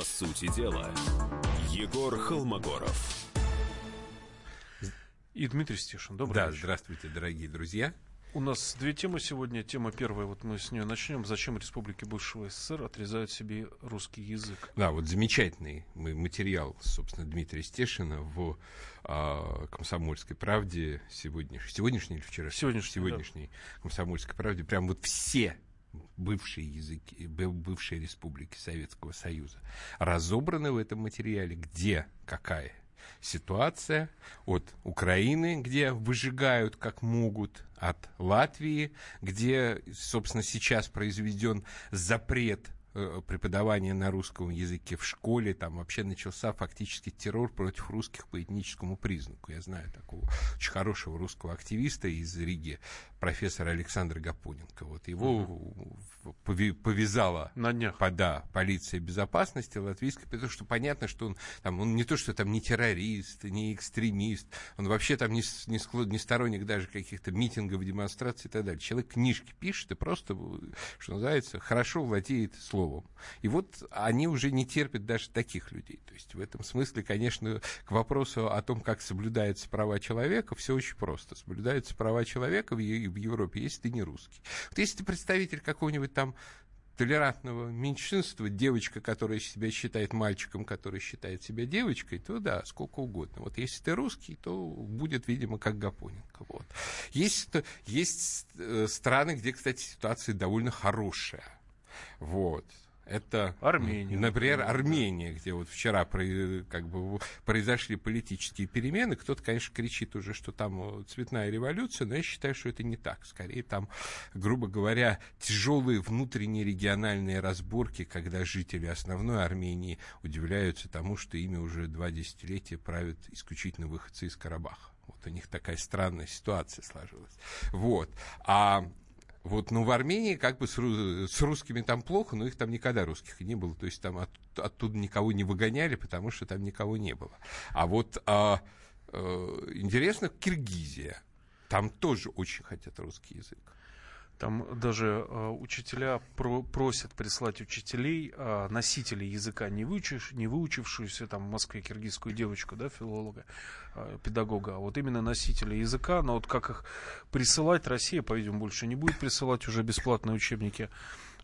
По сути дела, Егор Холмогоров. И Дмитрий Стешин. Добрый Да, вечер. здравствуйте, дорогие друзья. У нас две темы сегодня. Тема первая, вот мы с нее начнем. Зачем республики бывшего СССР отрезают себе русский язык? Да, вот замечательный мы- материал, собственно, Дмитрия Стешина в а, «Комсомольской правде» сегодняшний, сегодняшний или вчера? Сегодняшний, Сегодняшней «Комсомольской правде». Прям вот все бывшие языки, бывшие республики Советского Союза разобраны в этом материале, где какая ситуация от Украины, где выжигают как могут, от Латвии, где, собственно, сейчас произведен запрет преподавания на русском языке в школе, там вообще начался фактически террор против русских по этническому признаку. Я знаю такого очень хорошего русского активиста из Риги, профессора Александра Гапоненко. Вот его пове- повязала На днях. по- да, полиция безопасности латвийской, потому что понятно, что он, там, он не то, что там не террорист, не экстремист, он вообще там не, не, склад- не сторонник даже каких-то митингов, демонстраций и так далее. Человек книжки пишет и просто, что называется, хорошо владеет словом. И вот они уже не терпят даже таких людей. То есть в этом смысле, конечно, к вопросу о том, как соблюдаются права человека, все очень просто. Соблюдаются права человека в, в Европе, если ты не русский. Вот если ты представитель какого-нибудь там толерантного меньшинства, девочка, которая себя считает мальчиком, который считает себя девочкой, то да, сколько угодно. Вот если ты русский, то будет, видимо, как Гапоненко. Вот. Есть, есть э, страны, где, кстати, ситуация довольно хорошая. Вот. Это, Армения, например. Армения, где вот вчера как бы, произошли политические перемены. Кто-то, конечно, кричит уже, что там э, цветная революция, но я считаю, что это не так. Скорее, там, грубо говоря, тяжелые внутренние региональные разборки, когда жители основной Армении удивляются тому, что ими уже два десятилетия правят исключительно выходцы из Карабаха. Вот у них такая странная ситуация сложилась. Вот. А вот, ну, в Армении как бы с, с русскими там плохо, но их там никогда русских не было. То есть там от- оттуда никого не выгоняли, потому что там никого не было. А вот а, э, интересно, Киргизия. Там тоже очень хотят русский язык. Там даже э, учителя про- просят прислать учителей, э, носителей языка, не, выучив, не выучившуюся там в Москве киргизскую девочку, да, филолога, э, педагога, а вот именно носителей языка, но вот как их присылать, Россия, по-видимому, больше не будет присылать уже бесплатные учебники.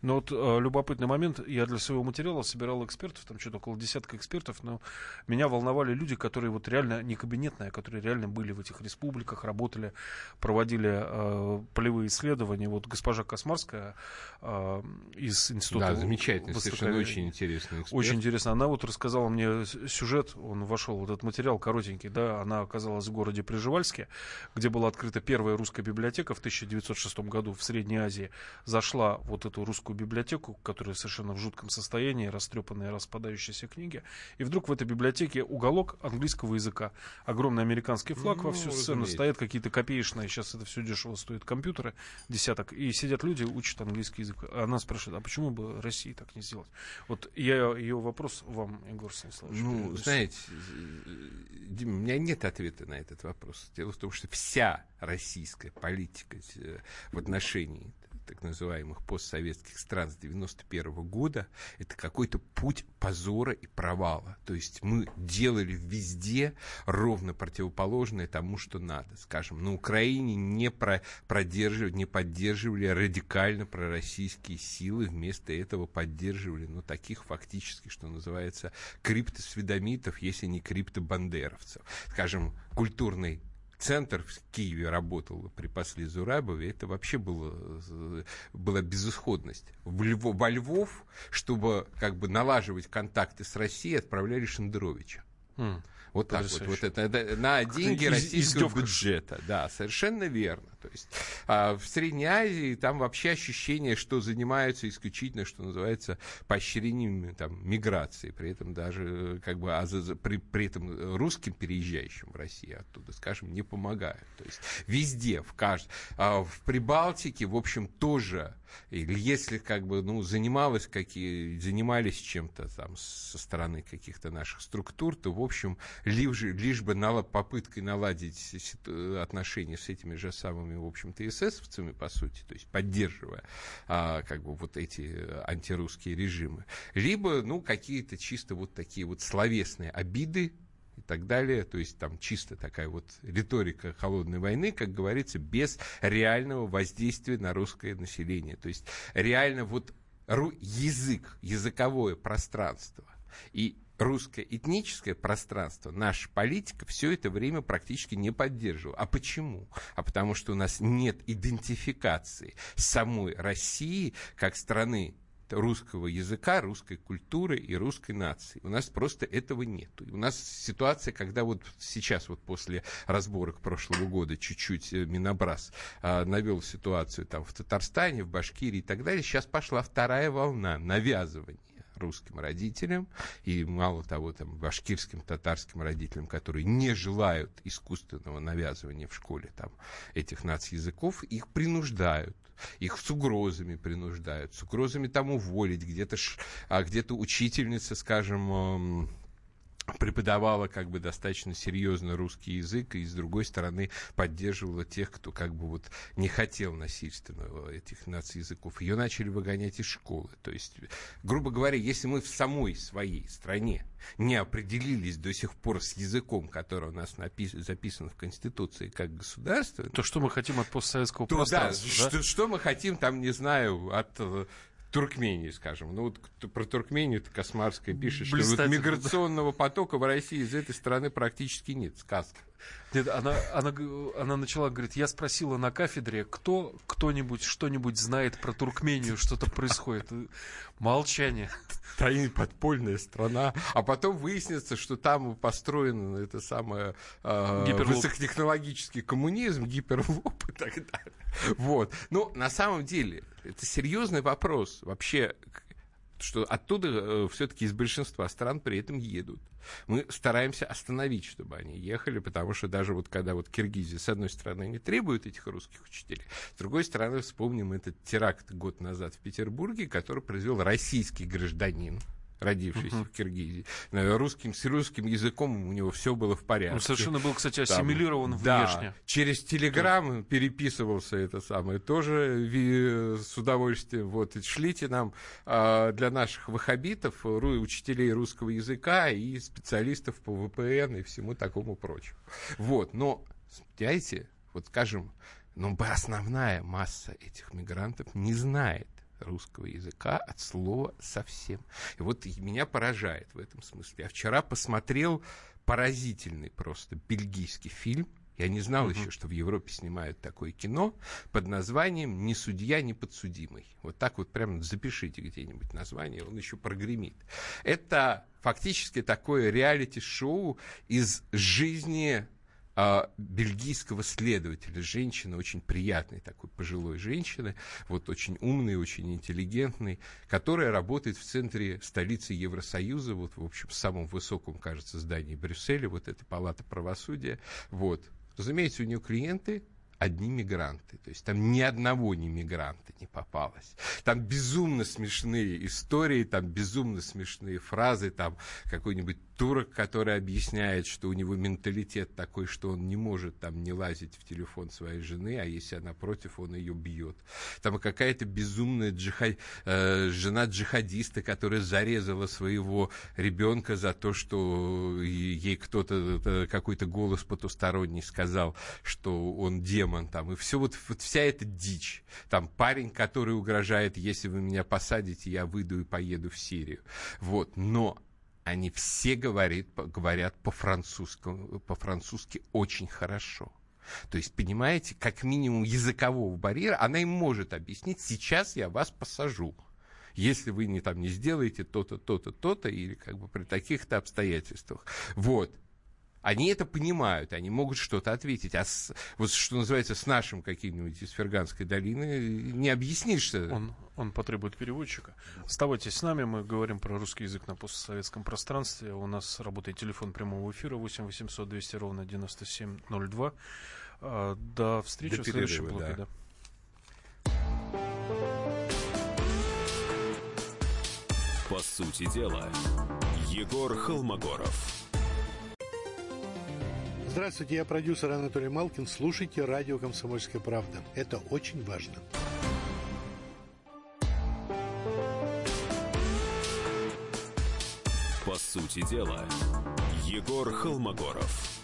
Но вот э, любопытный момент, я для своего материала собирал экспертов, там что-то около десятка экспертов, но меня волновали люди, которые вот реально не кабинетные, а которые реально были в этих республиках, работали, проводили э, полевые исследования. Вот госпожа Космарская э, из института... да, замечательно, совершенно очень интересный эксперт. Очень интересно. Она вот рассказала мне сюжет, он вошел, вот этот материал коротенький, да, она оказалась в городе Прижевальске, где была открыта первая русская библиотека в 1906 году в Средней Азии. Зашла вот эту русскую библиотеку, которая совершенно в жутком состоянии, растрепанные, распадающиеся книги, и вдруг в этой библиотеке уголок английского языка. Огромный американский флаг во Ну, всю сцену, разумеется. стоят какие-то копеечные, сейчас это все дешево стоит, компьютеры, десяток, и сидят люди, учат английский язык. Она спрашивает, а почему бы России так не сделать? Вот я ее вопрос вам, Егор Станиславович. Ну, передаю. знаете, Дима, у меня нет ответа на этот вопрос. Дело в том, что вся российская политика э, в отношении так называемых постсоветских стран с 91 года это какой-то путь позора и провала. То есть мы делали везде ровно противоположное тому, что надо. Скажем, на Украине не, про, продерживали, не поддерживали радикально пророссийские силы, вместо этого поддерживали, ну, таких фактически, что называется, криптосведомитов, если не криптобандеровцев. Скажем, культурный центр в Киеве работал при после Зурабове, это вообще было, э, была безысходность. В Львов, во Львов, чтобы как бы налаживать контакты с Россией, отправляли Шендеровича. М. Вот так вот, вот это, это на деньги из- российского издевка. бюджета. Да, совершенно верно. То есть а, в Средней Азии там вообще ощущение, что занимаются исключительно, что называется, поощрением там, миграции. При этом даже э, как бы, а за- при, при этом русским переезжающим в Россию оттуда, скажем, не помогают. То есть везде, в каждом, в Прибалтике, в общем, тоже или если как бы ну занималась какие занимались чем-то там со стороны каких-то наших структур то в общем лишь, лишь бы попыткой наладить ситу- отношения с этими же самыми в общем-то, эсэсовцами, по сути, то есть поддерживая а, как бы вот эти антирусские режимы, либо, ну, какие-то чисто вот такие вот словесные обиды, и так далее. То есть там чисто такая вот риторика холодной войны, как говорится, без реального воздействия на русское население. То есть реально вот язык, языковое пространство и русское этническое пространство, наша политика все это время практически не поддерживала. А почему? А потому что у нас нет идентификации самой России как страны русского языка, русской культуры и русской нации. У нас просто этого нет. У нас ситуация, когда вот сейчас, вот после разборок прошлого года, чуть-чуть э, Минобраз а, навел ситуацию там в Татарстане, в Башкирии и так далее, сейчас пошла вторая волна навязывания русским родителям и, мало того, там, башкирским, татарским родителям, которые не желают искусственного навязывания в школе там, этих нацязыков, их принуждают их с угрозами принуждают, с угрозами там уволить, где-то а где-то учительница, скажем, преподавала как бы достаточно серьезно русский язык и с другой стороны поддерживала тех, кто как бы вот не хотел насильственного этих наций-языков. Ее начали выгонять из школы. То есть, грубо говоря, если мы в самой своей стране не определились до сих пор с языком, который у нас напис- записан в Конституции как государство, то что мы хотим от постсоветского то, пространства? Да, да? Что, что мы хотим там, не знаю, от э, Туркмении, скажем. Ну вот про Туркмению ты Космарская пишет, что вот миграционного потока в России из этой страны практически нет. Сказка. Нет, она, она, она начала, говорит, я спросила на кафедре, кто кто-нибудь что-нибудь знает про Туркмению, что-то происходит. Молчание. Таин подпольная страна. А потом выяснится, что там построен это самое э, высокотехнологический коммунизм, гиперлоп и так далее. Вот. Ну, на самом деле, это серьезный вопрос. Вообще, что оттуда э, все-таки из большинства стран при этом едут. Мы стараемся остановить, чтобы они ехали, потому что даже вот когда вот Киргизия, с одной стороны, не требует этих русских учителей, с другой стороны, вспомним этот теракт год назад в Петербурге, который произвел российский гражданин, родившийся uh-huh. в Киргизии. Русским, с русским языком у него все было в порядке. Он совершенно был, кстати, ассимилирован Там, внешне. Да, через Телеграм переписывался это самое. Тоже с удовольствием. Вот, шлите нам а, для наших ваххабитов, учителей русского языка и специалистов по ВПН и всему такому прочему. Вот, но, знаете, вот скажем, но основная масса этих мигрантов не знает русского языка от слова совсем. И вот меня поражает в этом смысле. Я вчера посмотрел поразительный просто бельгийский фильм. Я не знал uh-huh. еще, что в Европе снимают такое кино под названием «Ни судья, ни подсудимый». Вот так вот прямо запишите где-нибудь название, он еще прогремит. Это фактически такое реалити-шоу из жизни а, бельгийского следователя, женщины, очень приятной такой пожилой женщины, вот очень умной, очень интеллигентной, которая работает в центре столицы Евросоюза, вот, в общем, в самом высоком, кажется, здании Брюсселя, вот эта палата правосудия, вот. Разумеется, у нее клиенты одни мигранты. То есть там ни одного не мигранта не попалось. Там безумно смешные истории, там безумно смешные фразы, там какой-нибудь турок, который объясняет, что у него менталитет такой, что он не может там не лазить в телефон своей жены, а если она против, он ее бьет. Там какая-то безумная джихад... э, жена джихадиста, которая зарезала своего ребенка за то, что ей кто-то, э, какой-то голос потусторонний сказал, что он демон там. И все вот, вот вся эта дичь. Там парень, который угрожает, если вы меня посадите, я выйду и поеду в Сирию. Вот. Но они все говорит, говорят по-французски, по-французски очень хорошо. То есть, понимаете, как минимум языкового барьера, она им может объяснить, сейчас я вас посажу. Если вы не, там, не сделаете то-то, то-то, то-то, или как бы при таких-то обстоятельствах. Вот они это понимают, они могут что-то ответить. А с, вот что называется, с нашим каким-нибудь из Ферганской долины не объяснишься. Он, он потребует переводчика. Оставайтесь с нами, мы говорим про русский язык на постсоветском пространстве. У нас работает телефон прямого эфира 8 800 200 ровно 9702. А, до встречи до в следующем блоке. Да. Да. По сути дела, Егор Холмогоров. Здравствуйте, я продюсер Анатолий Малкин. Слушайте радио «Комсомольская правда». Это очень важно. По сути дела, Егор Холмогоров.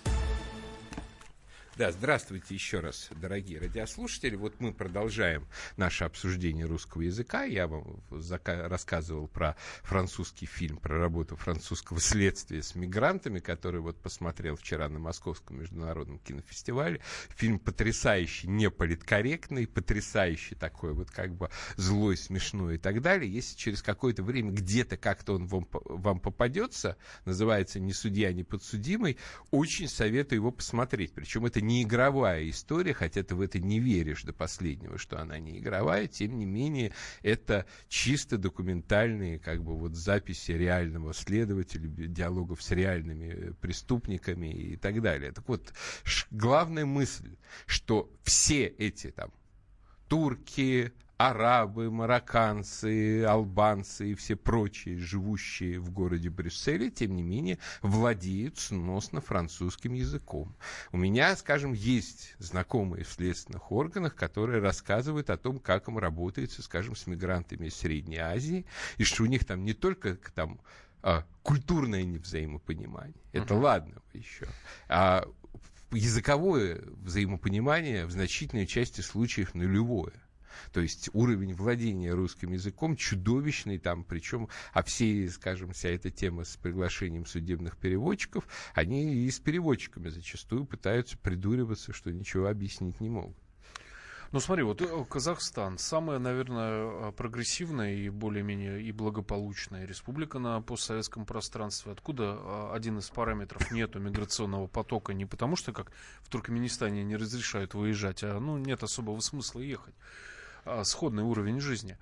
Да, здравствуйте еще раз, дорогие радиослушатели. Вот мы продолжаем наше обсуждение русского языка. Я вам рассказывал про французский фильм, про работу французского следствия с мигрантами, который вот посмотрел вчера на Московском международном кинофестивале. Фильм потрясающий, не политкорректный, потрясающий такой вот как бы злой, смешной и так далее. Если через какое-то время где-то как-то он вам, вам попадется, называется «Не судья, не подсудимый», очень советую его посмотреть. Причем это не игровая история, хотя ты в это не веришь до последнего, что она не игровая, тем не менее, это чисто документальные как бы вот записи реального следователя, диалогов с реальными преступниками и так далее. Так вот, главная мысль, что все эти там турки, арабы, марокканцы, албанцы и все прочие, живущие в городе Брюсселе, тем не менее, владеют сносно французским языком. У меня, скажем, есть знакомые в следственных органах, которые рассказывают о том, как им работается, скажем, с мигрантами из Средней Азии, и что у них там не только там а, культурное невзаимопонимание, это uh-huh. ладно еще, а языковое взаимопонимание в значительной части случаев нулевое. То есть уровень владения русским языком чудовищный там, причем, а все, скажем, вся эта тема с приглашением судебных переводчиков, они и с переводчиками зачастую пытаются придуриваться, что ничего объяснить не могут. Ну смотри, вот э, Казахстан самая, наверное, прогрессивная и более-менее и благополучная республика на постсоветском пространстве. Откуда а, один из параметров нету миграционного потока не потому, что как в Туркменистане не разрешают выезжать, а ну нет особого смысла ехать. А, сходный уровень жизни.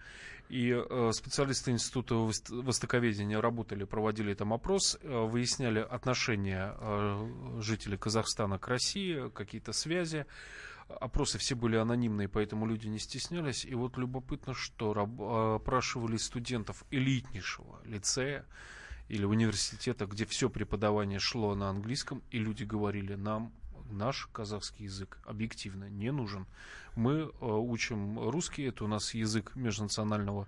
И э, специалисты Института востоковедения работали, проводили там опрос, э, выясняли отношения э, жителей Казахстана к России, какие-то связи. Опросы все были анонимные, поэтому люди не стеснялись. И вот любопытно, что опрашивали студентов элитнейшего лицея или университета, где все преподавание шло на английском, и люди говорили, нам наш казахский язык объективно не нужен. Мы э, учим русский, это у нас язык межнационального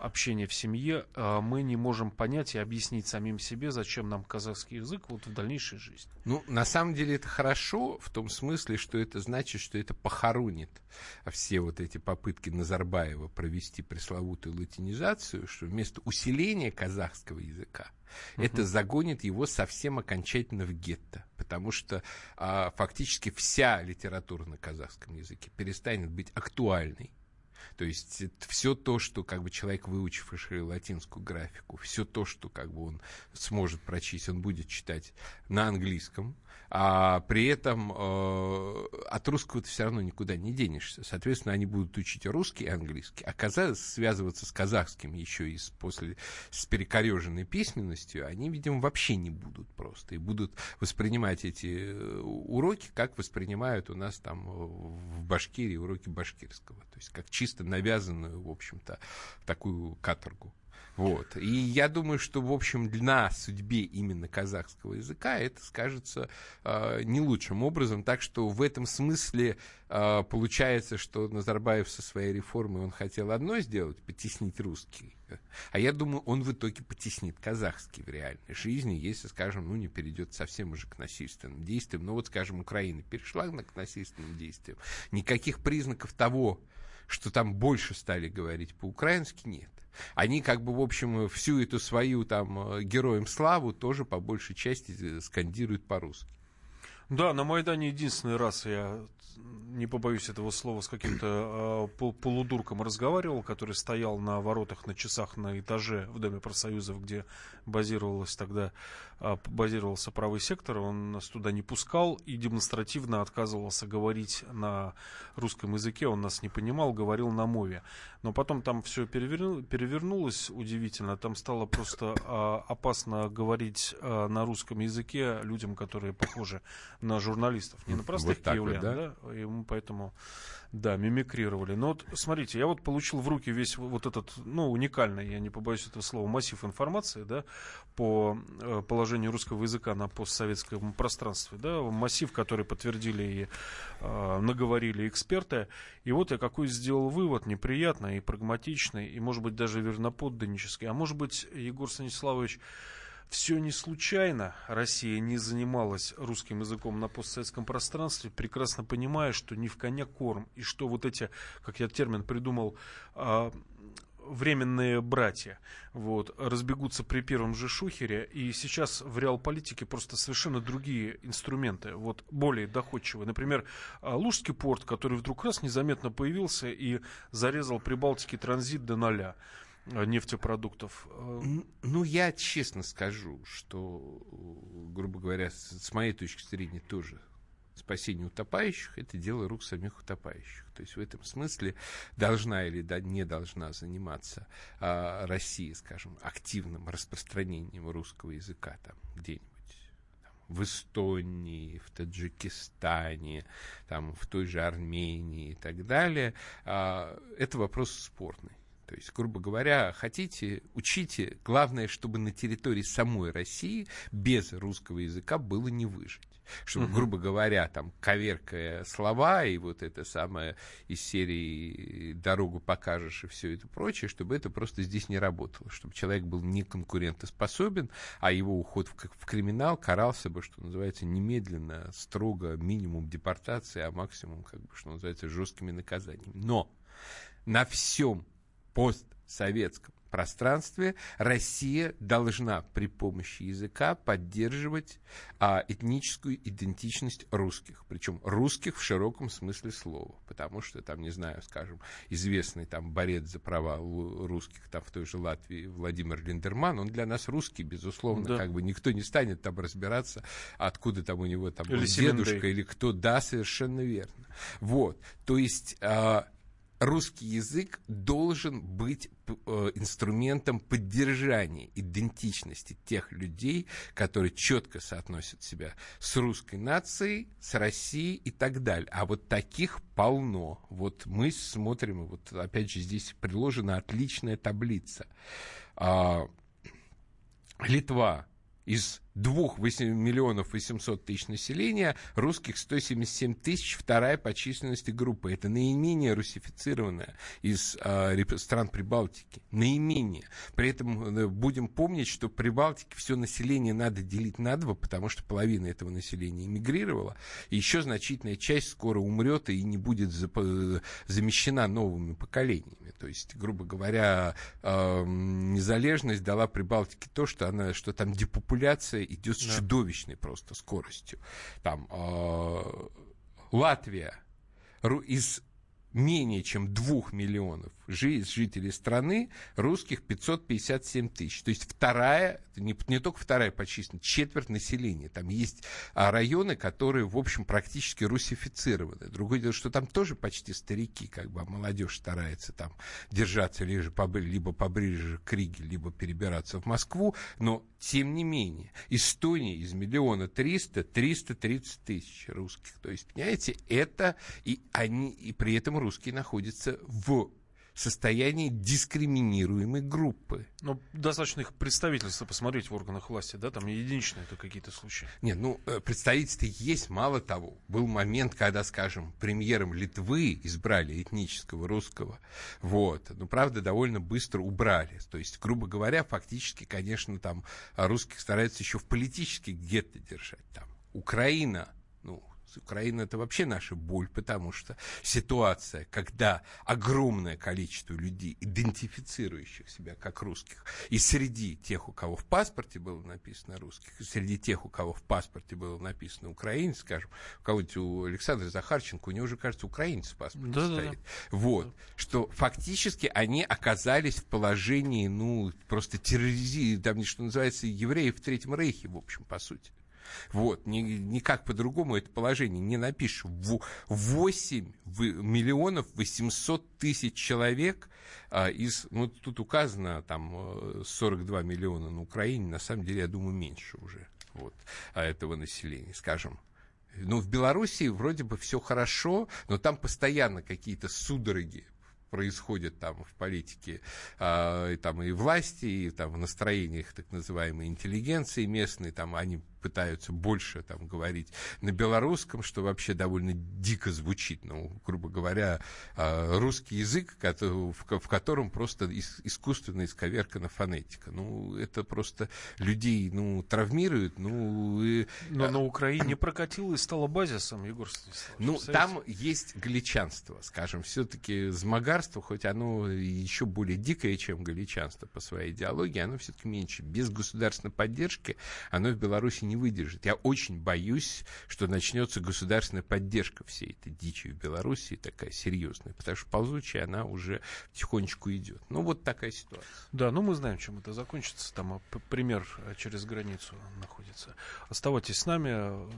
общения в семье, а мы не можем понять и объяснить самим себе, зачем нам казахский язык вот в дальнейшей жизни. Ну, на самом деле это хорошо в том смысле, что это значит, что это похоронит все вот эти попытки Назарбаева провести пресловутую латинизацию, что вместо усиления казахского языка Uh-huh. Это загонит его совсем окончательно в гетто, потому что а, фактически вся литература на казахском языке перестанет быть актуальной. То есть все то, что как бы человек, выучивший латинскую графику, все то, что как бы он сможет прочесть, он будет читать на английском, а при этом э, от русского ты все равно никуда не денешься. Соответственно, они будут учить русский и английский. Оказалось, связываться с казахским еще и с, после, с перекореженной письменностью, они, видимо, вообще не будут просто. И будут воспринимать эти э, уроки, как воспринимают у нас там в Башкирии уроки башкирского. То есть как чисто навязанную, в общем-то, такую каторгу. Вот. И я думаю, что, в общем, на судьбе именно казахского языка это скажется э, не лучшим образом. Так что в этом смысле э, получается, что Назарбаев со своей реформой он хотел одно сделать, потеснить русский. А я думаю, он в итоге потеснит казахский в реальной жизни, если, скажем, ну, не перейдет совсем уже к насильственным действиям. Ну, вот, скажем, Украина перешла к насильственным действиям. Никаких признаков того, что там больше стали говорить по-украински, нет они как бы, в общем, всю эту свою там э, героям славу тоже по большей части э, скандируют по-русски. Да, на Майдане единственный раз я не побоюсь этого слова, с каким-то э, полудурком разговаривал, который стоял на воротах, на часах на этаже в Доме профсоюзов, где базировалась тогда, э, базировался правый сектор. Он нас туда не пускал и демонстративно отказывался говорить на русском языке. Он нас не понимал, говорил на мове. Но потом там все переверну, перевернулось удивительно. Там стало просто э, опасно говорить э, на русском языке людям, которые похожи на журналистов. Не на простых вот киевлян, вот, да? да? И мы поэтому, да, мимикрировали. Но вот, смотрите, я вот получил в руки весь вот этот, ну, уникальный, я не побоюсь этого слова, массив информации, да, по э, положению русского языка на постсоветском пространстве, да, массив, который подтвердили и э, наговорили эксперты. И вот я какой сделал вывод неприятный и прагматичный, и, может быть, даже верноподданнический. А может быть, Егор Станиславович, все не случайно. Россия не занималась русским языком на постсоветском пространстве, прекрасно понимая, что не в коня корм, и что вот эти, как я термин придумал, а, временные братья вот, разбегутся при первом же шухере, и сейчас в реал-политике просто совершенно другие инструменты, вот, более доходчивые. Например, а, Лужский порт, который вдруг раз незаметно появился и зарезал Прибалтике транзит до ноля. Э, нефтепродуктов? Э, ну, я честно скажу, что, грубо говоря, с моей точки зрения тоже спасение утопающих – это дело рук самих утопающих. То есть в этом смысле должна или не должна заниматься а, Россия, скажем, активным распространением русского языка там где-нибудь в Эстонии, в Таджикистане, там, в той же Армении и так далее, а, это вопрос спорный. То есть, грубо говоря, хотите, учите. Главное, чтобы на территории самой России без русского языка было не выжить. Чтобы, uh-huh. грубо говоря, там, коверкая слова и вот это самое из серии «дорогу покажешь» и все это прочее, чтобы это просто здесь не работало. Чтобы человек был не конкурентоспособен, а его уход в, в криминал карался бы, что называется, немедленно, строго, минимум депортации, а максимум, как бы, что называется, жесткими наказаниями. Но на всем постсоветском пространстве Россия должна при помощи языка поддерживать а, этническую идентичность русских, причем русских в широком смысле слова, потому что там, не знаю, скажем, известный там борец за права русских там в той же Латвии Владимир Линдерман, он для нас русский, безусловно, да. как бы никто не станет там разбираться, откуда там у него там или дедушка или кто, да, совершенно верно. Вот, то есть а, русский язык должен быть э, инструментом поддержания идентичности тех людей, которые четко соотносят себя с русской нацией, с Россией и так далее. А вот таких полно. Вот мы смотрим, вот опять же здесь приложена отличная таблица. А, Литва из 2 миллионов 800 тысяч населения, русских 177 тысяч, вторая по численности группа. Это наименее русифицированная из э, стран Прибалтики. Наименее. При этом э, будем помнить, что Прибалтике все население надо делить на два, потому что половина этого населения эмигрировала, и еще значительная часть скоро умрет и не будет зап- замещена новыми поколениями. То есть, грубо говоря, э, незалежность дала Прибалтике то, что, она, что там депопуляция идет с да. чудовищной просто скоростью. Там э, Латвия из менее чем 2 миллионов жителей страны, русских 557 тысяч. То есть вторая, не, не только вторая по численности, четверть населения. Там есть а, районы, которые, в общем, практически русифицированы. Другое дело, что там тоже почти старики, как бы, а молодежь старается там держаться либо, поближе, либо поближе к Риге, либо перебираться в Москву, но тем не менее, Эстония из миллиона триста, триста тридцать тысяч русских. То есть, понимаете, это и они, и при этом русские находятся в состоянии дискриминируемой группы. Ну, достаточно их представительства посмотреть в органах власти, да, там единичные это какие-то случаи. Нет, ну, э, представительства есть, мало того. Был момент, когда, скажем, премьером Литвы избрали этнического русского, вот, но, правда, довольно быстро убрали. То есть, грубо говоря, фактически, конечно, там русских стараются еще в политических гетто держать. Там Украина, ну, Украина это вообще наша боль, потому что ситуация, когда огромное количество людей, идентифицирующих себя как русских, и среди тех, у кого в паспорте было написано русских, и среди тех, у кого в паспорте было написано украинец, скажем, у кого-нибудь у Александра Захарченко, у него уже, кажется, украинец в паспорте да, стоит. Да, да. Вот. Что фактически они оказались в положении, ну, просто терроризии, там, что называется, евреев в Третьем Рейхе, в общем, по сути. Вот, ни, никак по-другому это положение не напишешь. В 8 миллионов 800 тысяч человек а, из, ну, тут указано там 42 э, миллиона на Украине, на самом деле, я думаю, меньше уже вот, а этого населения, скажем, Ну, в Белоруссии вроде бы все хорошо, но там постоянно какие-то судороги происходит там в политике а, и, там, и власти, и там, в настроениях так называемой интеллигенции местной, там они пытаются больше там говорить на белорусском, что вообще довольно дико звучит. Ну, грубо говоря, а, русский язык, в котором просто искусственно исковеркана фонетика. Ну, это просто людей, ну, травмирует, ну... И... Но а, на Украине прокатило и стало базисом, Егор Ну, там есть галичанство, скажем, все-таки змагарство, хоть оно еще более дикое, чем галичанство по своей идеологии, оно все-таки меньше. Без государственной поддержки оно в Беларуси не выдержит. Я очень боюсь, что начнется государственная поддержка всей этой дичи в Беларуси, такая серьезная, потому что ползучая она уже потихонечку идет. Ну, вот такая ситуация. Да, ну мы знаем, чем это закончится. Там а, пример а, через границу находится. Оставайтесь с нами.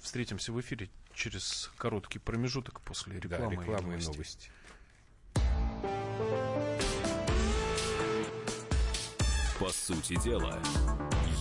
Встретимся в эфире через короткий промежуток после рекламы, да, рекламы и новости. По сути дела,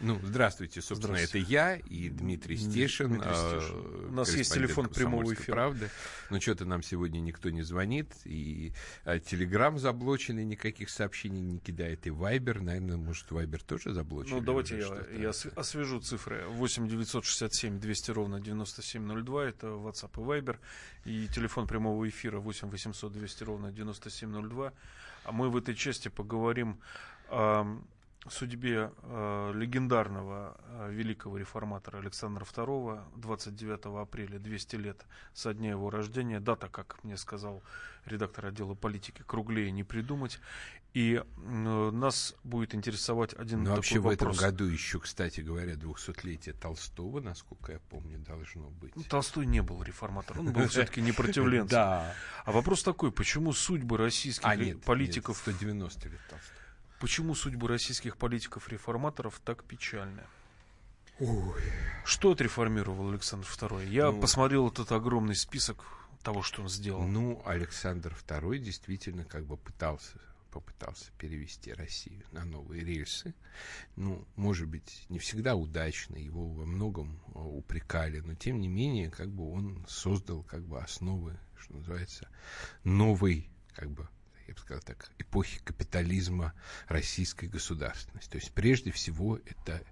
Ну, здравствуйте, собственно, здравствуйте. это я и Дмитрий Стешин. Дмитрий Стешин. Э, У нас есть телефон прямого эфира. Правды. Но что-то нам сегодня никто не звонит, и а, Телеграм заблочен, и никаких сообщений не кидает, и Вайбер, наверное, может, Вайбер тоже заблочен. Ну, давайте я, я освежу цифры. 8 967 200 ровно 9702, это WhatsApp и Вайбер, и телефон прямого эфира 8 800 200 ровно 9702. А мы в этой части поговорим судьбе э, легендарного э, великого реформатора Александра II 29 апреля 200 лет со дня его рождения. Дата, как мне сказал редактор отдела политики, круглее не придумать. И э, нас будет интересовать один ну, такой вообще вопрос. в этом году еще, кстати говоря, 200-летие Толстого, насколько я помню, должно быть. Ну, Толстой не был реформатором, он был все-таки непротивленцем. Да. А вопрос такой, почему судьбы российских а, политиков... 190 лет Толстого. Почему судьбы российских политиков-реформаторов так печальны? Ой. Что отреформировал Александр II? Я ну, посмотрел этот огромный список того, что он сделал. Ну, Александр II действительно как бы пытался попытался перевести Россию на новые рельсы. Ну, может быть, не всегда удачно, его во многом а, упрекали, но тем не менее, как бы он создал как бы основы, что называется, новой как бы я бы сказал так, эпохи капитализма российской государственности. То есть прежде всего это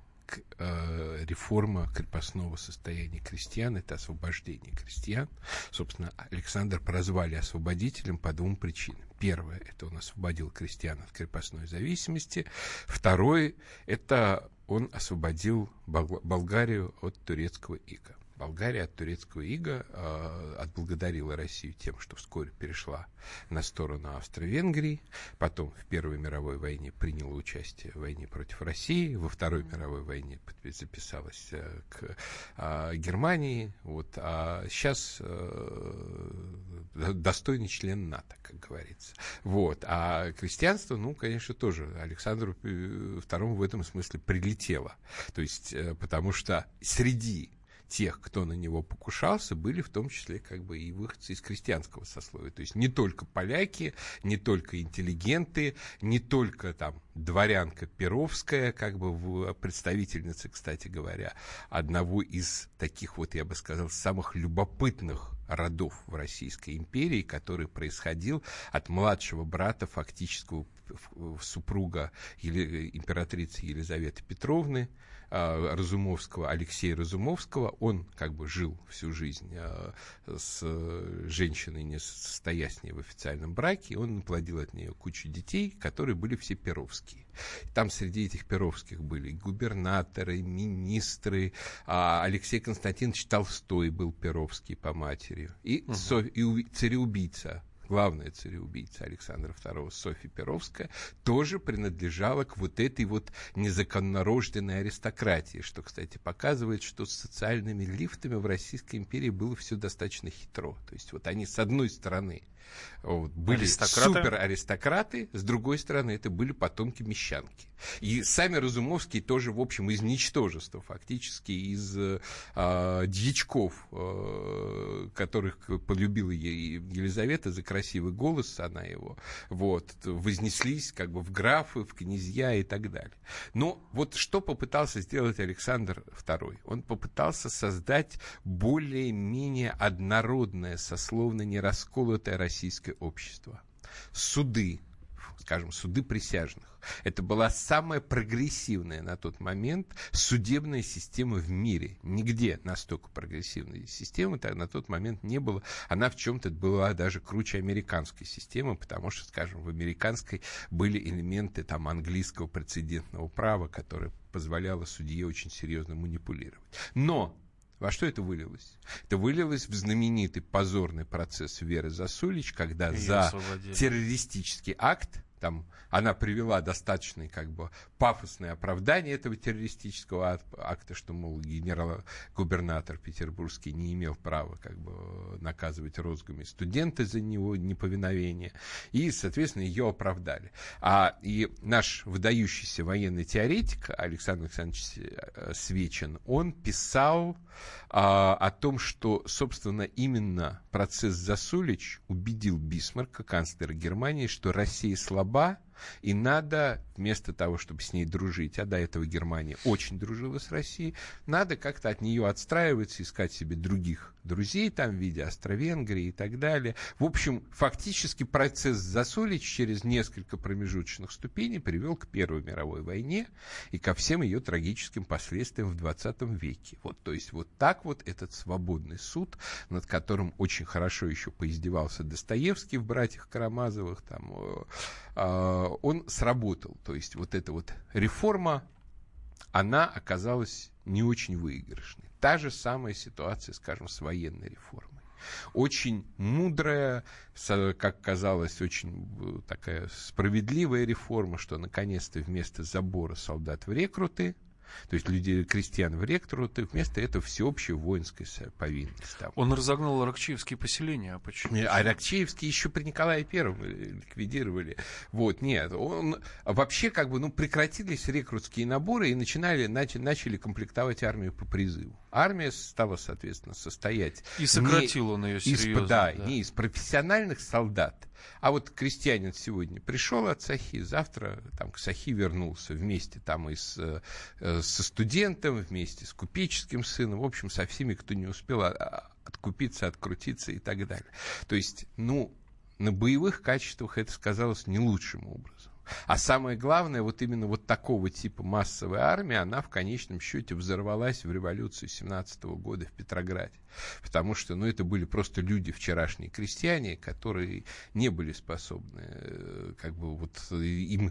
э, реформа крепостного состояния крестьян, это освобождение крестьян. Собственно, Александр прозвали освободителем по двум причинам. Первое, это он освободил крестьян от крепостной зависимости. Второе, это он освободил Болгарию от турецкого ига. Болгария от турецкого ига э, отблагодарила Россию тем, что вскоре перешла на сторону Австро-Венгрии, потом в Первой мировой войне приняла участие в войне против России, во Второй мировой войне записалась э, к э, Германии, вот, а сейчас э, достойный член НАТО, как говорится. Вот. А крестьянство, ну, конечно, тоже Александру II в этом смысле прилетело. То есть, э, потому что среди тех, кто на него покушался, были в том числе как бы и выходцы из крестьянского сословия. То есть не только поляки, не только интеллигенты, не только там дворянка Перовская, как бы представительница, кстати говоря, одного из таких вот, я бы сказал, самых любопытных родов в Российской империи, который происходил от младшего брата фактического супруга императрицы Елизаветы Петровны, Разумовского, Алексея Разумовского, он как бы жил всю жизнь а, с женщиной, не состоя с ней в официальном браке, он наплодил от нее кучу детей, которые были все перовские. Там среди этих перовских были губернаторы, министры, а Алексей Константинович Толстой был перовский по матери, и, угу. и цареубийца главная цареубийца Александра II, Софья Перовская, тоже принадлежала к вот этой вот незаконнорожденной аристократии, что, кстати, показывает, что с социальными лифтами в Российской империи было все достаточно хитро. То есть вот они, с одной стороны, вот, были Аристократы. супер аристократы, с другой стороны, это были потомки мещанки. И сами Разумовские тоже, в общем, из ничтожества, фактически из э, а, дьячков, э, которых полюбила Елизавета за красивый голос, она его, вот, вознеслись как бы в графы, в князья и так далее. Но вот что попытался сделать Александр II? Он попытался создать более-менее однородное, сословно не расколотое российское общество. Суды, скажем, суды присяжных. Это была самая прогрессивная на тот момент судебная система в мире. Нигде настолько прогрессивной системы так на тот момент не было. Она в чем-то была даже круче американской системы, потому что, скажем, в американской были элементы там английского прецедентного права, которое позволяло судье очень серьезно манипулировать. Но во что это вылилось? Это вылилось в знаменитый позорный процесс Веры Засулич, когда Её за освободили. террористический акт, там она привела достаточное как бы пафосное оправдание этого террористического ак- акта, что, мол, генерал-губернатор петербургский не имел права как бы наказывать розгами студента за него неповиновение, и, соответственно, ее оправдали. А и наш выдающийся военный теоретик Александр Александрович э, Свечин, он писал а, о том, что, собственно, именно процесс Засулич убедил Бисмарка, канцлера Германии, что Россия слаба, и надо, вместо того, чтобы с ней дружить, а до этого Германия очень дружила с Россией, надо как-то от нее отстраиваться, искать себе других друзей там в виде Австро-Венгрии и так далее. В общем, фактически процесс Засулич через несколько промежуточных ступеней привел к Первой мировой войне и ко всем ее трагическим последствиям в 20 веке. Вот, то есть вот так вот этот свободный суд, над которым очень хорошо еще поиздевался Достоевский в «Братьях Карамазовых», там, э, он сработал. То есть вот эта вот реформа, она оказалась не очень выигрышной. Та же самая ситуация, скажем, с военной реформой. Очень мудрая, как казалось, очень э, такая справедливая реформа, что наконец-то вместо забора солдат в рекруты, то есть людей, крестьян в рекруты, вместо этого всеобщая воинская повинность. Там. Он разогнал аракчеевские поселения. А почему? А Рокчеевский еще при Николае Первом ликвидировали. Вот, нет, он вообще как бы, ну, прекратились рекрутские наборы и начинали, начали, начали комплектовать армию по призыву. Армия стала, соответственно, состоять И сократил он ее из, серьезно. да, не из профессиональных солдат. А вот крестьянин сегодня пришел от Сахи, завтра там к Сахи вернулся вместе там и с, э, со студентом, вместе с купеческим сыном, в общем, со всеми, кто не успел а, а, откупиться, открутиться и так далее. То есть, ну, на боевых качествах это сказалось не лучшим образом. А самое главное, вот именно вот такого типа массовая армия, она в конечном счете взорвалась в революцию 17 года в Петрограде. Потому что, ну, это были просто люди, вчерашние крестьяне, которые не были способны, э, как бы вот э, им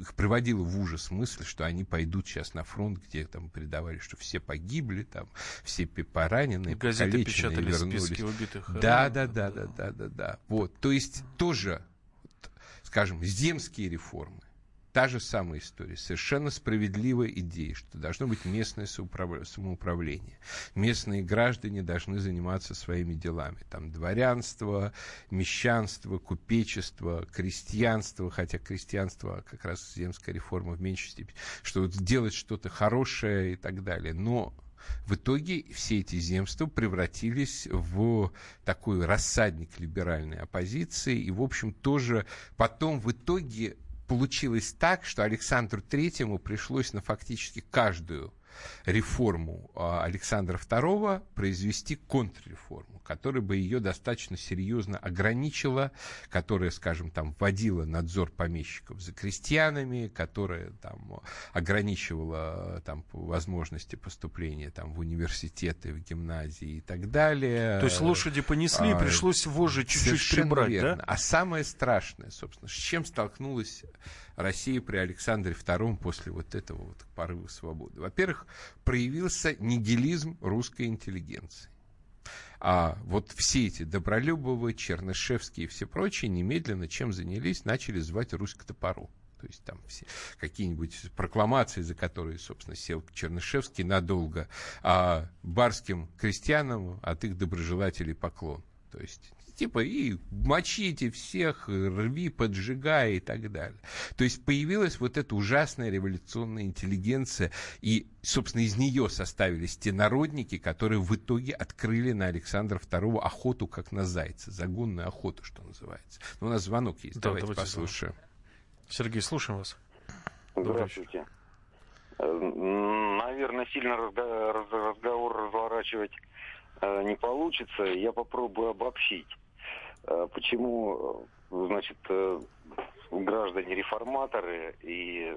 их приводила в ужас мысль, что они пойдут сейчас на фронт, где там передавали, что все погибли, там все поранены, Газеты печатали вернулись. списки убитых. Да, Э, да, да, да, да, да, да. Вот, то есть тоже, скажем, земские реформы. Та же самая история. Совершенно справедливая идея, что должно быть местное самоуправление. Местные граждане должны заниматься своими делами. Там дворянство, мещанство, купечество, крестьянство, хотя крестьянство как раз земская реформа в меньшей степени, что вот делать что-то хорошее и так далее. Но в итоге все эти земства превратились в такой рассадник либеральной оппозиции. И, в общем, тоже потом в итоге получилось так, что Александру Третьему пришлось на фактически каждую реформу а, Александра II произвести контрреформу, которая бы ее достаточно серьезно ограничила, которая, скажем, там вводила надзор помещиков за крестьянами, которая там ограничивала там возможности поступления там в университеты, в гимназии и так далее. То есть лошади понесли, А, пришлось вожжи чуть-чуть прибрать, верно. да? А самое страшное, собственно, с чем столкнулась Россия при Александре II после вот этого вот порыва свободы? Во-первых, проявился нигилизм русской интеллигенции. а вот все эти Добролюбовы, Чернышевские и все прочие немедленно чем занялись, начали звать Русь к топору. То есть там все какие-нибудь прокламации, за которые, собственно, сел Чернышевский надолго, а барским крестьянам от их доброжелателей поклон. То есть типа и мочите всех, рви, поджигай и так далее. То есть появилась вот эта ужасная революционная интеллигенция, и, собственно, из нее составились те народники, которые в итоге открыли на Александра II охоту, как на зайца, загонную охоту, что называется. Но у нас звонок есть, да, давайте, давайте послушаем. Звонок. Сергей, слушаем вас. Здравствуйте. Э, наверное, сильно разговор разворачивать э, не получится. Я попробую обобщить. Э, почему, значит, граждане реформаторы и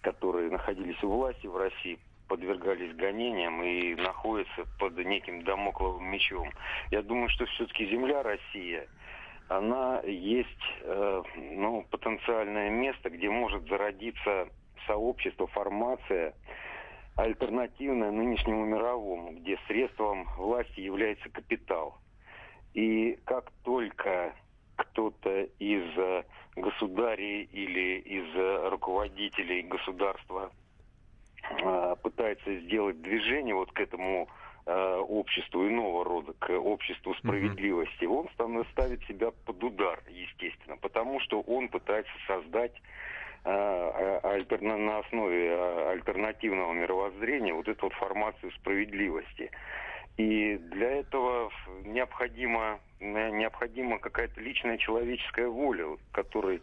которые находились у власти в России, подвергались гонениям и находятся под неким домокловым мечом. Я думаю, что все-таки земля Россия – она есть э, ну, потенциальное место, где может зародиться сообщество, формация, альтернативная нынешнему мировому, где средством власти является капитал. И как только кто-то из э, государей или из э, руководителей государства э, пытается сделать движение вот к этому обществу иного рода, к обществу справедливости, он ставит себя под удар, естественно, потому что он пытается создать э, альтер... на основе альтернативного мировоззрения вот эту вот формацию справедливости. И для этого необходимо, необходима какая-то личная человеческая воля, которой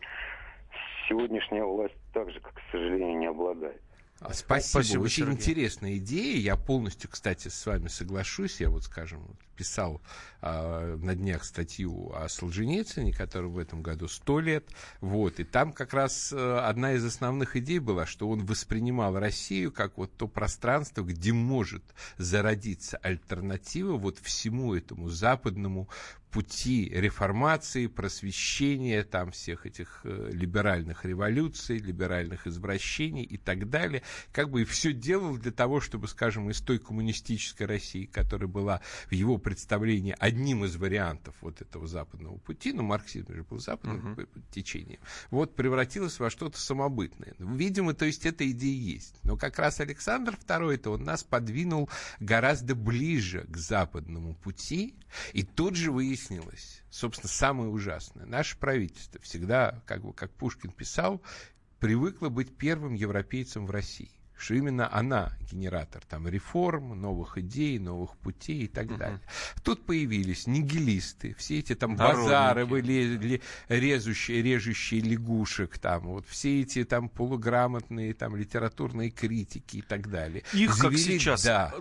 сегодняшняя власть также, как, к сожалению, не обладает. А, спасибо. Спасибо Очень Сергей. интересная идея. Я полностью, кстати, с вами соглашусь. Я вот, скажем, писал э, на днях статью о Солженицыне, который в этом году сто лет. Вот. И там как раз э, одна из основных идей была, что он воспринимал Россию как вот то пространство, где может зародиться альтернатива вот всему этому западному пути реформации, просвещения, там всех этих э, либеральных революций, либеральных извращений и так далее. Как бы и все делал для того, чтобы, скажем, из той коммунистической России, которая была в его представлении одним из вариантов вот этого западного пути, ну, марксизм же был западным uh-huh. течением, вот превратилась во что-то самобытное. Видимо, то есть эта идея есть. Но как раз Александр II, это он нас подвинул гораздо ближе к западному пути, и тут же выяснилось, выяснилось, собственно, самое ужасное. Наше правительство всегда, как, бы, как Пушкин писал, привыкло быть первым европейцем в России что именно она генератор там реформ, новых идей, новых путей и так uh-huh. далее. Тут появились нигилисты, все эти там Народники. базары были резущие, режущие лягушек, там вот все эти там полуграмотные там литературные критики и так далее. Их Завели, как сейчас да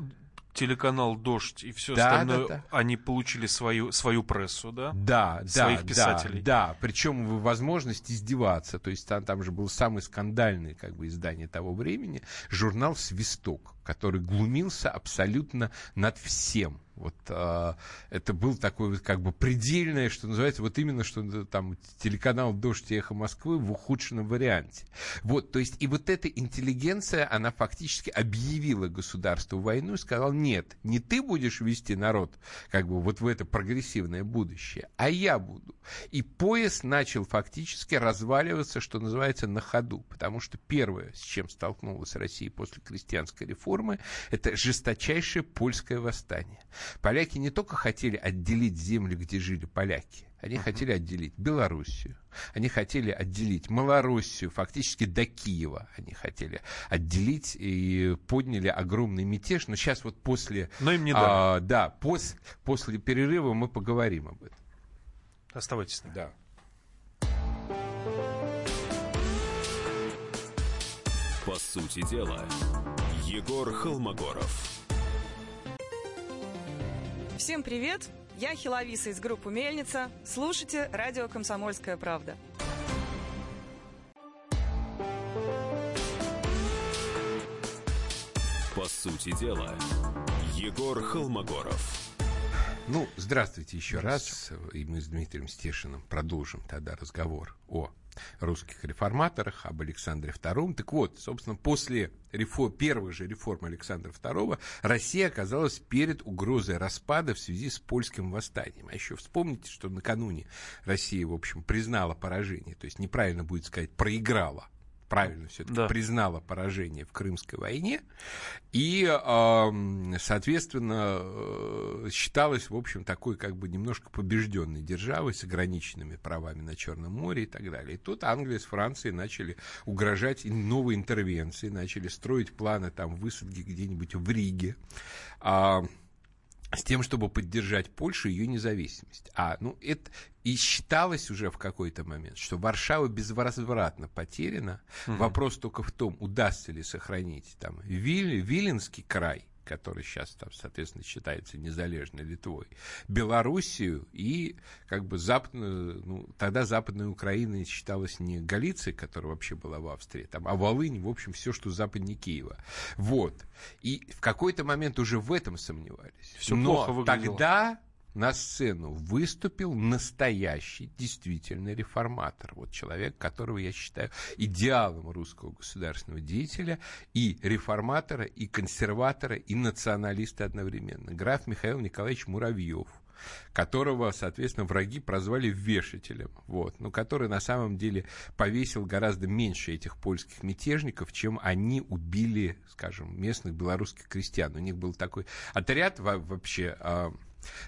телеканал Дождь и все да, остальное, да, да. они получили свою, свою прессу, да? Да, Своих да, писателей. Да, да. Причем возможность издеваться. То есть там, там же был самый скандальный как бы издание того времени, журнал Свисток, который глумился абсолютно над всем. Вот э, это был такой вот как бы предельное, что называется, вот именно что там телеканал «Дождь и эхо Москвы» в ухудшенном варианте. Вот, то есть и вот эта интеллигенция, она фактически объявила государству войну и сказала, нет, не ты будешь вести народ как бы вот в это прогрессивное будущее, а я буду. И поезд начал фактически разваливаться, что называется, на ходу, потому что первое, с чем столкнулась Россия после крестьянской реформы, это жесточайшее польское восстание. Поляки не только хотели отделить землю, где жили поляки, они uh-huh. хотели отделить Белоруссию, они хотели отделить Малороссию, фактически до Киева они хотели отделить и подняли огромный мятеж. Но сейчас вот после... Но им не дали. А, да, пос, после перерыва мы поговорим об этом. Оставайтесь с нами. Да. По сути дела, Егор Холмогоров. Всем привет! Я Хиловиса из группы «Мельница». Слушайте радио «Комсомольская правда». По сути дела, Егор Холмогоров. Ну, здравствуйте еще раз. И мы с Дмитрием Стешиным продолжим тогда разговор о русских реформаторах, об Александре II. Так вот, собственно, после реформ, первых же реформ Александра II Россия оказалась перед угрозой распада в связи с польским восстанием. А еще вспомните, что накануне Россия, в общем, признала поражение, то есть неправильно будет сказать, проиграла правильно все-таки да. признала поражение в Крымской войне и, соответственно, э, считалась, в общем, такой как бы немножко побежденной державой с ограниченными правами на Черном море и так далее. И тут Англия с Францией начали угрожать новой интервенции, начали строить планы там высадки где-нибудь в Риге с тем, чтобы поддержать Польшу и ее независимость. А, ну, это и считалось уже в какой-то момент, что Варшава безвозвратно потеряна. Угу. Вопрос только в том, удастся ли сохранить там Виль, Виленский край который сейчас, там, соответственно, считается незалежной Литвой, Белоруссию и как бы западную, ну, тогда западная Украина считалась не Галицией, которая вообще была в Австрии, там, а Волынь, в общем, все, что западнее Киева. Вот. И в какой-то момент уже в этом сомневались. Все Но плохо выглядело. тогда на сцену выступил настоящий, действительно реформатор. Вот человек, которого я считаю идеалом русского государственного деятеля и реформатора, и консерватора, и националиста одновременно. Граф Михаил Николаевич Муравьев которого, соответственно, враги прозвали вешателем, вот, но который на самом деле повесил гораздо меньше этих польских мятежников, чем они убили, скажем, местных белорусских крестьян. У них был такой отряд вообще а,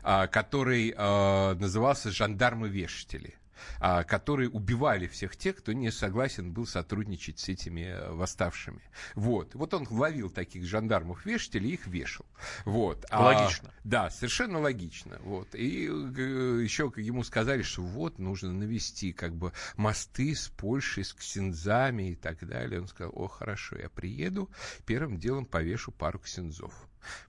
который а, назывался «Жандармы-вешатели» а, которые убивали всех тех, кто не согласен был сотрудничать с этими э, восставшими. Вот. Вот он ловил таких жандармов-вешателей и их вешал. Вот. Логично. А, да, совершенно логично. Вот. И э, еще ему сказали, что вот нужно навести как бы мосты с Польшей, с ксензами и так далее. Он сказал, о, хорошо, я приеду, первым делом повешу пару ксензов.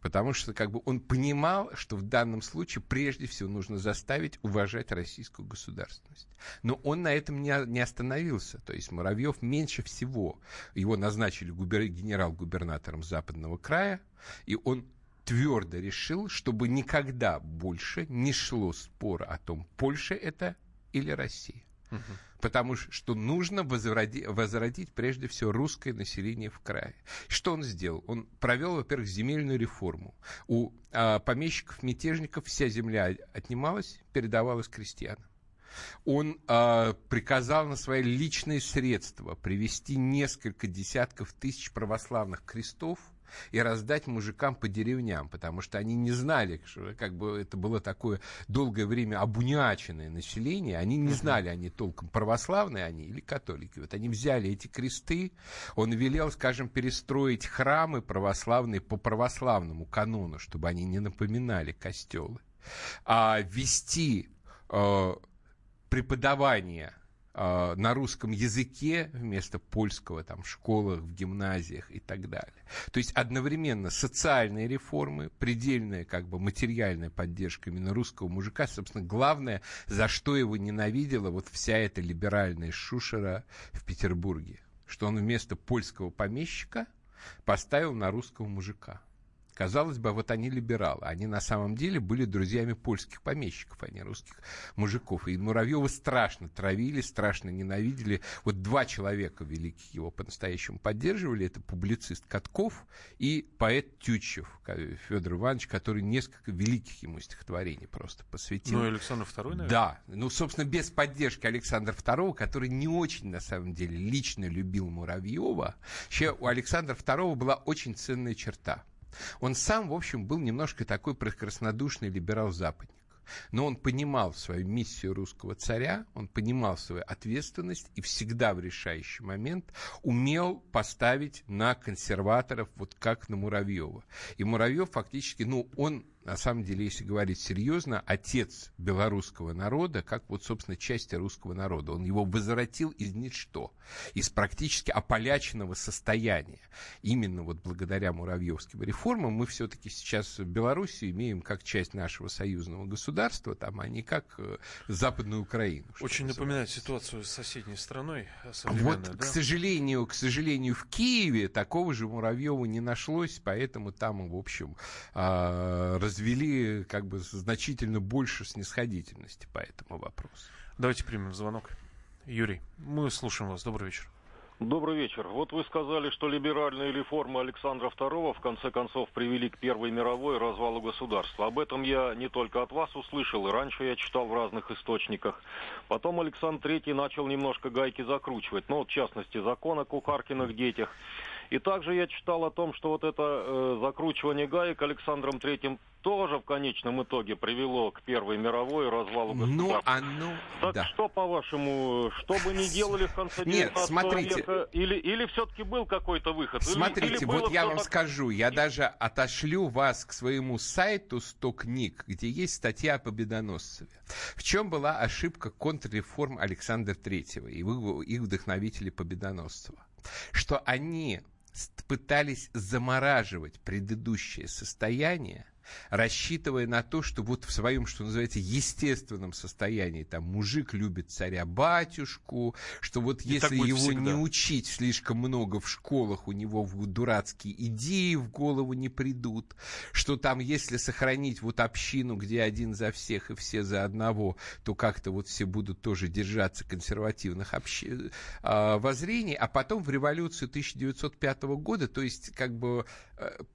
Потому что как бы он понимал, что в данном случае прежде всего нужно заставить уважать российскую государственность. Но он на этом не, не остановился. То есть Муравьев меньше всего. Его назначили губер... генерал-губернатором Западного края, и он твердо решил, чтобы никогда больше не шло спора о том, Польша это или Россия. Потому что нужно возродить, возродить прежде всего русское население в крае. Что он сделал? Он провел, во-первых, земельную реформу. У а, помещиков-мятежников вся земля отнималась, передавалась крестьянам. Он э, приказал на свои личные средства привести несколько десятков тысяч православных крестов и раздать мужикам по деревням, потому что они не знали, что как бы это было такое долгое время обуняченное население, они не знали, они толком православные они или католики. Вот они взяли эти кресты, он велел, скажем, перестроить храмы православные по православному канону, чтобы они не напоминали костелы, а вести э, преподавание э, на русском языке вместо польского там, в школах, в гимназиях и так далее. То есть одновременно социальные реформы, предельная как бы материальная поддержка именно русского мужика, собственно, главное, за что его ненавидела вот вся эта либеральная шушера в Петербурге, что он вместо польского помещика поставил на русского мужика. Казалось бы, вот они либералы. Они на самом деле были друзьями польских помещиков, а не русских мужиков. И Муравьева страшно травили, страшно ненавидели. Вот два человека великих его по-настоящему поддерживали. Это публицист Катков и поэт Тютчев Федор Иванович, который несколько великих ему стихотворений просто посвятил. Ну, Александр II, наверное? Да. Ну, собственно, без поддержки Александра II, который не очень, на самом деле, лично любил Муравьева. Вообще, у Александра II была очень ценная черта – он сам, в общем, был немножко такой прекраснодушный либерал-западник. Но он понимал свою миссию русского царя, он понимал свою ответственность и всегда в решающий момент умел поставить на консерваторов, вот как на Муравьева. И Муравьев фактически, ну, он на самом деле, если говорить серьезно, отец белорусского народа, как вот, собственно, части русского народа. Он его возвратил из ничто, из практически ополяченного состояния. Именно вот благодаря муравьевским реформам мы все-таки сейчас Белоруссию имеем как часть нашего союзного государства, там, а не как э, Западную Украину. Очень напоминает ситуацию с соседней страной. Вот, да? к сожалению, к сожалению, в Киеве такого же Муравьева не нашлось, поэтому там, в общем, а, развели как бы значительно больше снисходительности по этому вопросу. Давайте примем звонок. Юрий, мы слушаем вас. Добрый вечер. Добрый вечер. Вот вы сказали, что либеральные реформы Александра II в конце концов привели к Первой мировой развалу государства. Об этом я не только от вас услышал, и раньше я читал в разных источниках. Потом Александр III начал немножко гайки закручивать, ну, в частности, закон о кухаркиных детях. И также я читал о том, что вот это э, закручивание гаек Александром Третьим тоже в конечном итоге привело к Первой мировой развалу Ну, государства. оно... Так да. что, по-вашему, что бы ни делали в конце Нет, 19 смотрите. века, или, или все-таки был какой-то выход? Или- Смотрите, или вот было я вам так- скажу, я даже отошлю вас к своему сайту 100 книг, где есть статья о Победоносцеве. В чем была ошибка контрреформ Александра Третьего и их вдохновителей Победоносцева? Что они пытались замораживать предыдущее состояние, рассчитывая на то, что вот в своем, что называется, естественном состоянии, там, мужик любит царя-батюшку, что вот И если его всегда. не учить слишком много в школах, у него в- дурацкие идеи в голову не придут, что там, если сохранить вот общину, где один за всех и все за одного, то как-то вот все будут тоже держаться консервативных общ- а, воззрений, а потом в революцию 1905 года, то есть как бы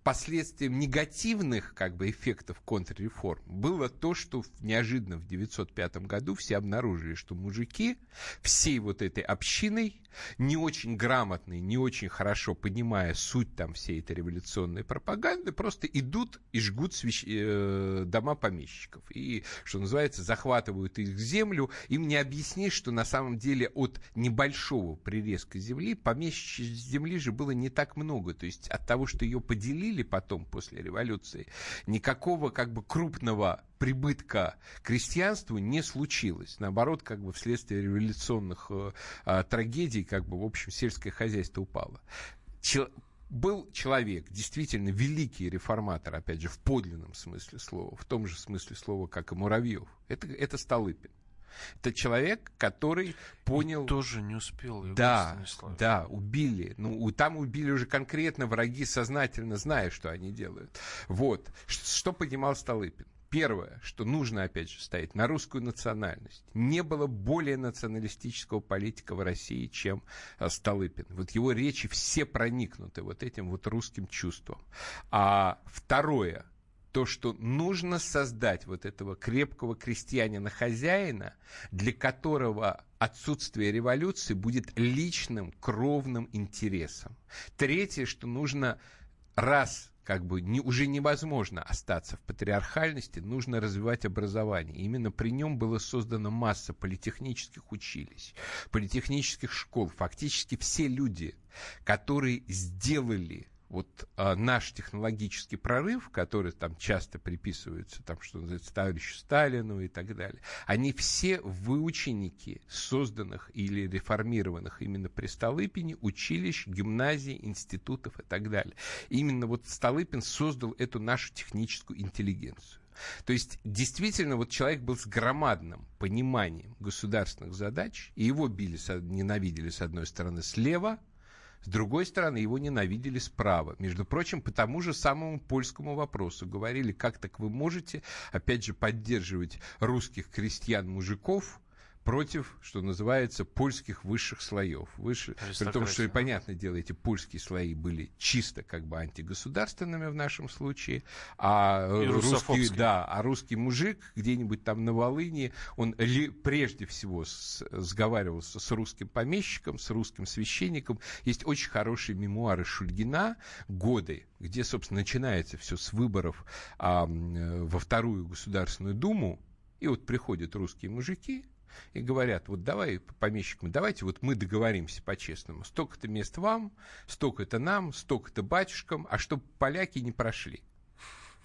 последствием негативных как бы эффектов контрреформ было то, что неожиданно в 1905 году все обнаружили, что мужики всей вот этой общиной, не очень грамотные, не очень хорошо понимая суть там всей этой революционной пропаганды, просто идут и жгут свящ- э, дома помещиков. И, что называется, захватывают их землю. Им не объяснишь, что на самом деле от небольшого прирезка земли, помещичьей земли же было не так много. То есть от того, что ее поделили потом после революции, никакого как бы крупного прибытка крестьянству не случилось. Наоборот, как бы вследствие революционных э, а, трагедий, как бы, в общем, сельское хозяйство упало. Чел- был человек, действительно великий реформатор, опять же, в подлинном смысле слова, в том же смысле слова, как и Муравьев. Это, это Столыпин. Это человек, который понял... Тоже не успел. Да, да, убили. Ну, там убили уже конкретно враги, сознательно зная, что они делают. Вот. Что понимал Столыпин? Первое, что нужно, опять же, ставить на русскую национальность. Не было более националистического политика в России, чем э, Столыпин. Вот его речи все проникнуты вот этим вот русским чувством. А второе, то, что нужно создать вот этого крепкого крестьянина-хозяина, для которого отсутствие революции будет личным кровным интересом. Третье, что нужно раз как бы не, уже невозможно остаться в патриархальности, нужно развивать образование. И именно при нем была создана масса политехнических училищ, политехнических школ. Фактически все люди, которые сделали вот а, наш технологический прорыв, который там часто приписывается, там, что называется, товарищу Сталину и так далее, они все выученики созданных или реформированных именно при Столыпине училищ, гимназий, институтов и так далее. Именно вот Столыпин создал эту нашу техническую интеллигенцию. То есть, действительно, вот человек был с громадным пониманием государственных задач, и его били, ненавидели, с одной стороны, слева, с другой стороны, его ненавидели справа. Между прочим, по тому же самому польскому вопросу. Говорили, как так вы можете, опять же, поддерживать русских крестьян-мужиков против, что называется, польских высших слоев. Выше, при том, что, и понятное дело, эти польские слои были чисто как бы антигосударственными в нашем случае, а И русский, да, а русский мужик где-нибудь там на Волыни, он ли- прежде всего с- сговаривался с русским помещиком, с русским священником. Есть очень хорошие мемуары Шульгина «Годы», где, собственно, начинается все с выборов а, во Вторую Государственную Думу, и вот приходят русские мужики, и говорят, вот давай помещикам, давайте вот мы договоримся по-честному. Столько-то мест вам, столько-то нам, столько-то батюшкам, а чтобы поляки не прошли.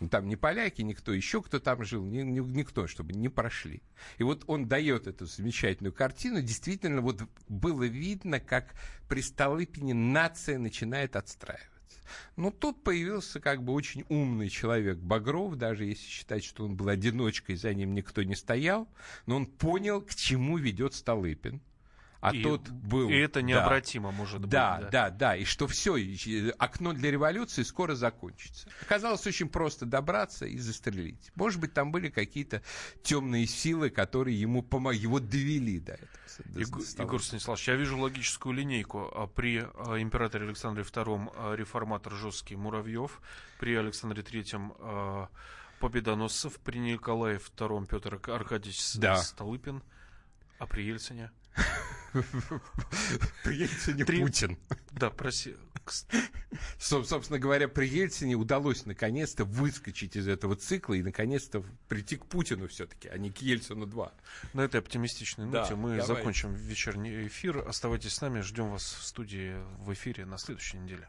Ну, там не поляки, никто еще, кто там жил, ни- ни- никто, чтобы не прошли. И вот он дает эту замечательную картину. Действительно, вот было видно, как при Столыпине нация начинает отстраиваться. Но тут появился как бы очень умный человек Багров, даже если считать, что он был одиночкой, за ним никто не стоял, но он понял, к чему ведет Столыпин. А и, тот был... И это необратимо да, может быть. Да, да, да, да, и что все, окно для революции скоро закончится. Оказалось очень просто добраться и застрелить. Может быть, там были какие-то темные силы, которые ему помогли, его довели до этого. Егор, Егор Станиславович, я вижу логическую линейку. А при а, императоре Александре II а, реформатор жесткий Муравьев, при Александре III Победоносцев, при Николае II Петр Аркадьевич да. Столыпин, а при Ельцине? При Ельцине Три... Путин. Да, проси. Собственно говоря, при Ельцине удалось наконец-то выскочить из этого цикла и наконец-то прийти к Путину все-таки, а не к Ельцину 2. На этой оптимистичной ноте да, мы давай. закончим вечерний эфир. Оставайтесь с нами, ждем вас в студии в эфире на следующей неделе.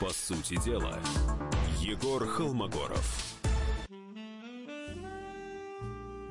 По сути дела, Егор Холмогоров.